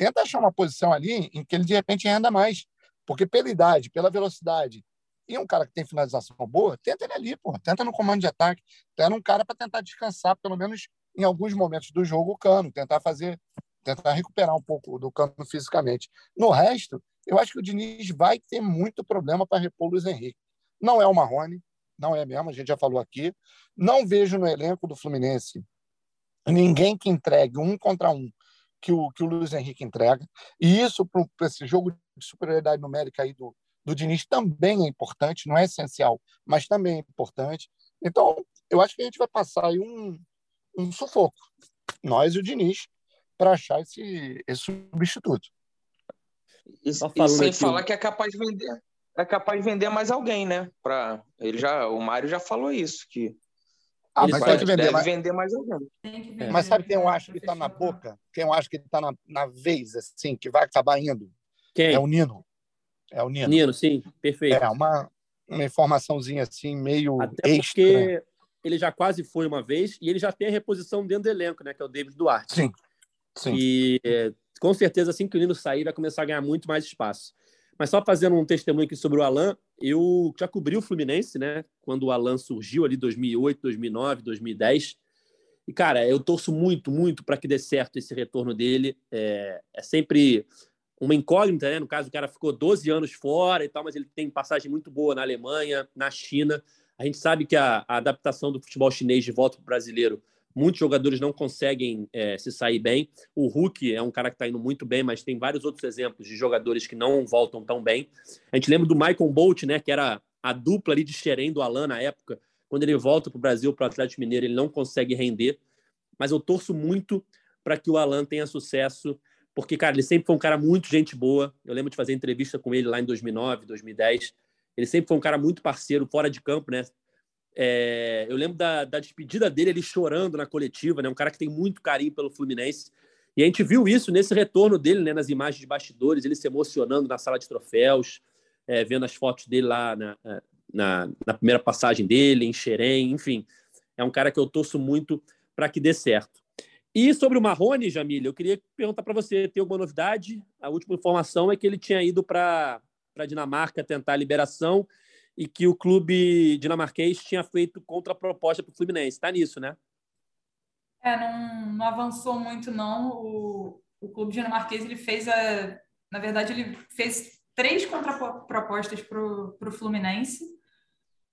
Tenta achar uma posição ali em que ele de repente renda mais, porque pela idade, pela velocidade e um cara que tem finalização boa, tenta ele ali, pô. Tenta no comando de ataque, tenta um cara para tentar descansar pelo menos em alguns momentos do jogo o cano, tentar fazer, tentar recuperar um pouco do cano fisicamente. No resto, eu acho que o Diniz vai ter muito problema para repor o Luiz Henrique. Não é o Marrone, não é mesmo, a gente já falou aqui. Não vejo no elenco do Fluminense ninguém que entregue um contra um que o, que o Luiz Henrique entrega. E isso, para esse jogo de superioridade numérica aí do, do Diniz, também é importante, não é essencial, mas também é importante. Então, eu acho que a gente vai passar aí um, um sufoco, nós e o Diniz, para achar esse, esse substituto. E, e sem aqui... falar que é capaz de vender, é capaz de vender mais alguém, né? Para ele já, o Mário já falou isso que ah, mas vai, tem que vender, deve mas... vender mais alguém. É. Mas sabe quem eu acho que está na boca? Quem eu acho que está na, na vez, assim, que vai acabar indo? Quem? É o Nino. É o Nino. Nino, sim, perfeito. É uma, uma informaçãozinha assim, meio Até extra. porque ele já quase foi uma vez e ele já tem a reposição dentro do elenco, né? Que é o David Duarte. Sim. sim. E é, com certeza, assim que o Nino sair, vai começar a ganhar muito mais espaço. Mas só fazendo um testemunho aqui sobre o Alan, eu já cobri o Fluminense, né? Quando o Alan surgiu ali 2008, 2009, 2010. E, cara, eu torço muito, muito para que dê certo esse retorno dele. É, é, sempre uma incógnita, né? No caso, o cara ficou 12 anos fora e tal, mas ele tem passagem muito boa na Alemanha, na China. A gente sabe que a, a adaptação do futebol chinês de volta para o brasileiro Muitos jogadores não conseguem é, se sair bem. O Hulk é um cara que está indo muito bem, mas tem vários outros exemplos de jogadores que não voltam tão bem. A gente lembra do Michael Bolt, né, que era a dupla ali de Xerém do Alan na época. Quando ele volta para o Brasil, para o Atlético Mineiro, ele não consegue render. Mas eu torço muito para que o Alan tenha sucesso, porque, cara, ele sempre foi um cara muito gente boa. Eu lembro de fazer entrevista com ele lá em 2009, 2010. Ele sempre foi um cara muito parceiro, fora de campo, né? É, eu lembro da, da, despedida dele, ele chorando na coletiva, né? Um cara que tem muito carinho pelo Fluminense. E a gente viu isso nesse retorno dele, né? Nas imagens de bastidores, ele se emocionando na sala de troféus, é, vendo as fotos dele lá na, na, na, primeira passagem dele, em Xerém, enfim. É um cara que eu torço muito para que dê certo. E sobre o Marrone, Jamília, eu queria perguntar para você: tem alguma novidade? A última informação é que ele tinha ido para a Dinamarca tentar a liberação e que o clube dinamarquês tinha feito contraproposta para o Fluminense. Está nisso, né? É, não, não avançou muito, não. O, o clube dinamarquês ele fez a. Na verdade, ele fez três contrapropostas para o Fluminense.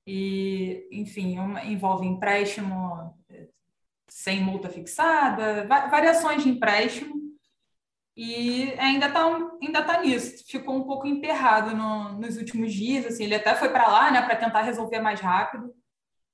E, enfim, uma envolve empréstimo é, sem multa fixada, variações de empréstimo e ainda está ainda tá nisso. Ficou um pouco emperrado no, nos últimos dias. Assim, ele até foi para lá, né, para tentar resolver mais rápido,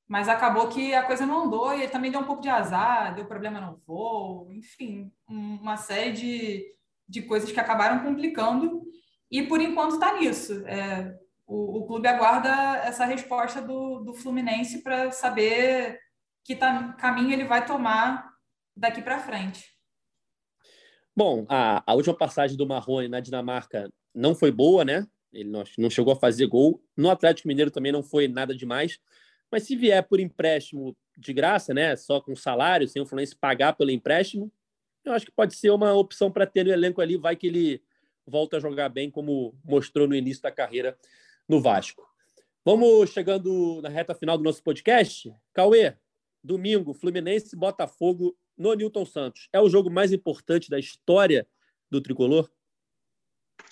mas acabou que a coisa não andou e ele também deu um pouco de azar, deu problema no voo, enfim, uma série de, de coisas que acabaram complicando. E por enquanto está nisso. É, o, o, clube aguarda essa resposta do, do Fluminense para saber que tá, caminho ele vai tomar daqui para frente. Bom, a, a última passagem do Marrone na Dinamarca não foi boa, né? Ele não, não chegou a fazer gol. No Atlético Mineiro também não foi nada demais. Mas se vier por empréstimo de graça, né? Só com salário, sem o Fluminense pagar pelo empréstimo, eu acho que pode ser uma opção para ter no elenco ali. Vai que ele volta a jogar bem, como mostrou no início da carreira no Vasco. Vamos chegando na reta final do nosso podcast. Cauê, domingo, Fluminense Botafogo no Newton Santos. É o jogo mais importante da história do tricolor?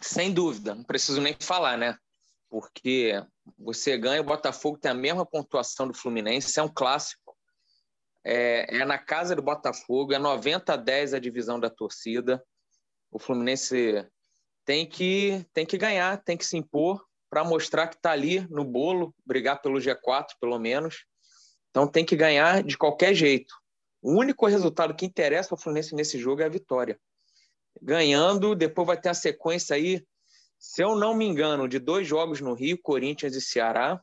Sem dúvida, não preciso nem falar, né? Porque você ganha, o Botafogo tem a mesma pontuação do Fluminense, é um clássico. É, é na casa do Botafogo, é 90 a 10 a divisão da torcida. O Fluminense tem que, tem que ganhar, tem que se impor para mostrar que está ali no bolo, brigar pelo G4 pelo menos. Então tem que ganhar de qualquer jeito. O único resultado que interessa ao Fluminense nesse jogo é a vitória. Ganhando, depois vai ter a sequência aí se eu não me engano, de dois jogos no Rio, Corinthians e Ceará.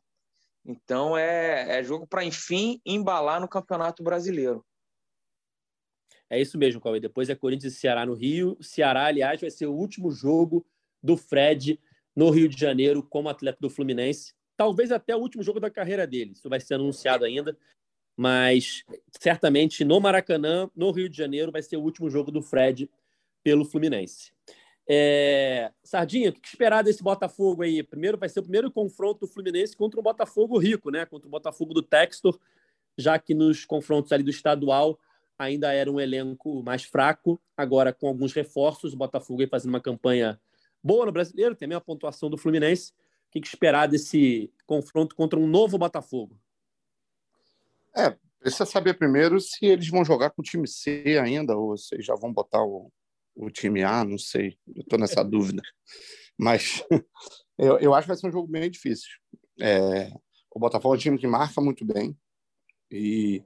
Então é, é jogo para, enfim, embalar no Campeonato Brasileiro. É isso mesmo, Cauê. Depois é Corinthians e Ceará no Rio. Ceará, aliás, vai ser o último jogo do Fred no Rio de Janeiro como atleta do Fluminense. Talvez até o último jogo da carreira dele. Isso vai ser anunciado ainda. Mas certamente no Maracanã, no Rio de Janeiro, vai ser o último jogo do Fred pelo Fluminense. É... Sardinha, o que esperar desse Botafogo aí? Primeiro vai ser o primeiro confronto do Fluminense contra o Botafogo rico, né? Contra o Botafogo do Textor, já que nos confrontos ali do estadual ainda era um elenco mais fraco. Agora, com alguns reforços, o Botafogo aí fazendo uma campanha boa no brasileiro, tem a mesma pontuação do Fluminense. O que esperar desse confronto contra um novo Botafogo? É, precisa saber primeiro se eles vão jogar com o time C ainda, ou se já vão botar o, o time A, não sei. Eu estou nessa dúvida. Mas [laughs] eu, eu acho que vai ser um jogo bem difícil. É, o Botafogo é um time que marca muito bem e,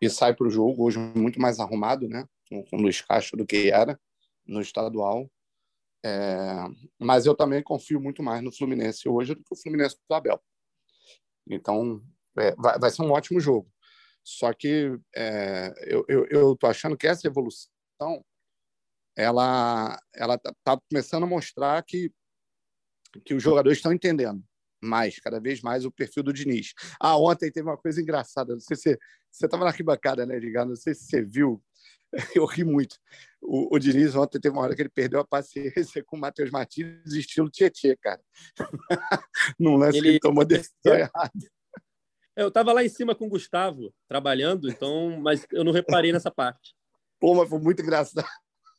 e sai para o jogo hoje muito mais arrumado, né? Com, com o Luiz Castro do que era no estadual. É, mas eu também confio muito mais no Fluminense hoje do que o Fluminense do Abel. Então, é, vai, vai ser um ótimo jogo. Só que é, eu estou achando que essa evolução ela ela está tá começando a mostrar que que os jogadores estão entendendo mais, cada vez mais, o perfil do Diniz. Ah, ontem teve uma coisa engraçada. Não sei se você estava na arquibancada, né, Edgar? Não sei se você viu. [laughs] Eu ri muito. O, o Diniz ontem teve uma hora que ele perdeu a paciência com o Matheus Martins, estilo Tietê, cara. [laughs] Num lance ele... que ele tomou decisão errada. Eu estava lá em cima com o Gustavo, trabalhando, então, mas eu não reparei nessa parte. Pô, mas foi muito engraçado.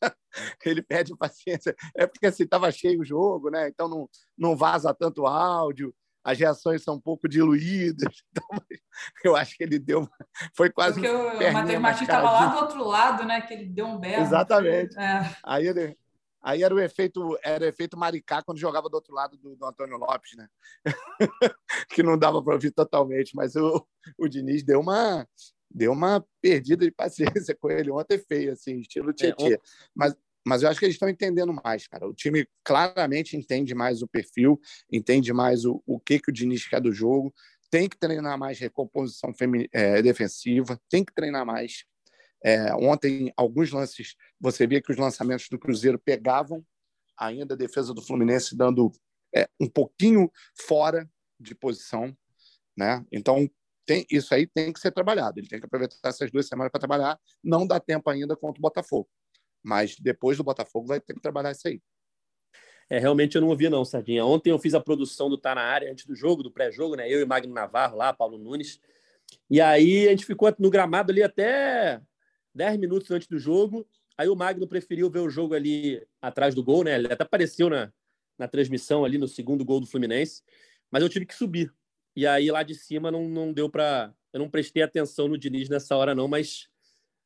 [laughs] Ele pede paciência. É porque assim, estava cheio o jogo, né? Então não, não vaza tanto áudio, as reações são um pouco diluídas. [laughs] Então, eu acho que ele deu. Foi quase. Porque o Matheus Martins estava lá do outro lado, né? Que ele deu um berro. Exatamente. É. Aí ele, Aí era o efeito, era o efeito Maricá quando jogava do outro lado do, do Antônio Lopes, né? [laughs] que não dava para ouvir totalmente, mas o, o Diniz deu uma deu uma perdida de paciência [laughs] com ele ontem feio, assim, estilo Tietchan. É, mas, mas eu acho que eles estão entendendo mais, cara. O time claramente entende mais o perfil, entende mais o, o que, que o Diniz quer do jogo, tem que treinar mais recomposição é, defensiva, tem que treinar mais é, ontem, alguns lances, você via que os lançamentos do Cruzeiro pegavam ainda a defesa do Fluminense, dando é, um pouquinho fora de posição. Né? Então, tem, isso aí tem que ser trabalhado. Ele tem que aproveitar essas duas semanas para trabalhar. Não dá tempo ainda contra o Botafogo. Mas depois do Botafogo vai ter que trabalhar isso aí. É, realmente eu não ouvi, não, Sardinha. Ontem eu fiz a produção do Tá na Área antes do jogo, do pré-jogo, né? Eu e Magno Navarro lá, Paulo Nunes. E aí a gente ficou no gramado ali até 10 minutos antes do jogo. Aí o Magno preferiu ver o jogo ali atrás do gol, né? Ele até apareceu na, na transmissão ali no segundo gol do Fluminense, mas eu tive que subir. E aí lá de cima não, não deu para. Eu não prestei atenção no Diniz nessa hora, não, mas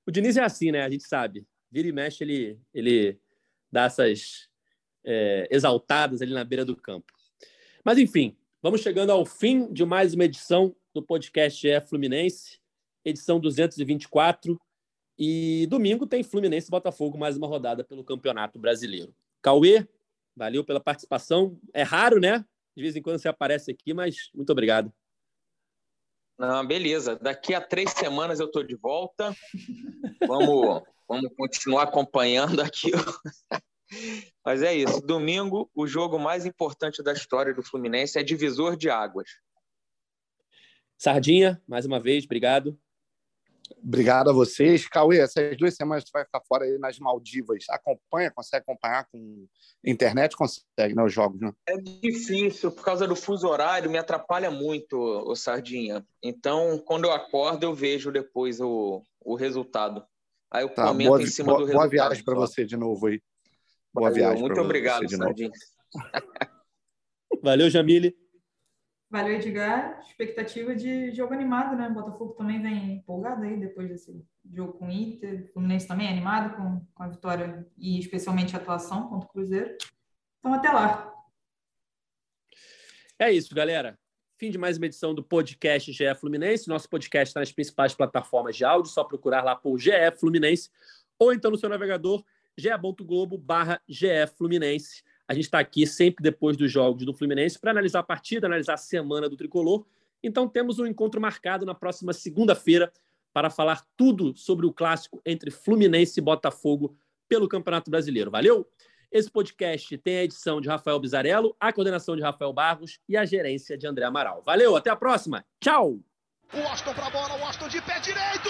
o Diniz é assim, né? A gente sabe. Vira e mexe, ele, ele dá essas é, exaltadas ali na beira do campo. Mas enfim, vamos chegando ao fim de mais uma edição do podcast É Fluminense, edição 224. E domingo tem Fluminense e Botafogo, mais uma rodada pelo Campeonato Brasileiro. Cauê, valeu pela participação. É raro, né? De vez em quando você aparece aqui, mas muito obrigado. Não, beleza. Daqui a três semanas eu estou de volta. Vamos, vamos continuar acompanhando aqui. [laughs] Mas é isso. Domingo, o jogo mais importante da história do Fluminense é divisor de águas. Sardinha, mais uma vez, obrigado. Obrigado a vocês. Cauê, essas duas semanas tu vai ficar fora aí nas Maldivas. Acompanha, consegue acompanhar com internet? Consegue, né, os jogos, né? É difícil, por causa do fuso horário, me atrapalha muito, o Sardinha. Então, quando eu acordo, eu vejo depois o, o resultado. Aí eu tá, comento boa, em cima boa, do resultado. Boa viagem para você de novo aí. Boa Valeu, viagem. Muito obrigado, Sardinha. [laughs] [laughs] Valeu, Jamile. Valeu, Edgar. Expectativa de jogo animado, né? O Botafogo também vem empolgado aí depois desse jogo com o Inter. O Fluminense também é animado com, com a vitória e especialmente a atuação contra o Cruzeiro. Então, até lá. É isso, galera. Fim de mais uma edição do podcast GE Fluminense. Nosso podcast está nas principais plataformas de áudio. Só procurar lá por GE Fluminense ou então no seu navegador ge.globo barra Fluminense. A gente está aqui sempre depois dos jogos do Fluminense para analisar a partida, analisar a semana do tricolor. Então temos um encontro marcado na próxima segunda-feira para falar tudo sobre o clássico entre Fluminense e Botafogo pelo Campeonato Brasileiro. Valeu? Esse podcast tem a edição de Rafael Bizarello, a coordenação de Rafael Barros e a gerência de André Amaral. Valeu, até a próxima. Tchau! O Austin para a bola, o Austin de pé direito.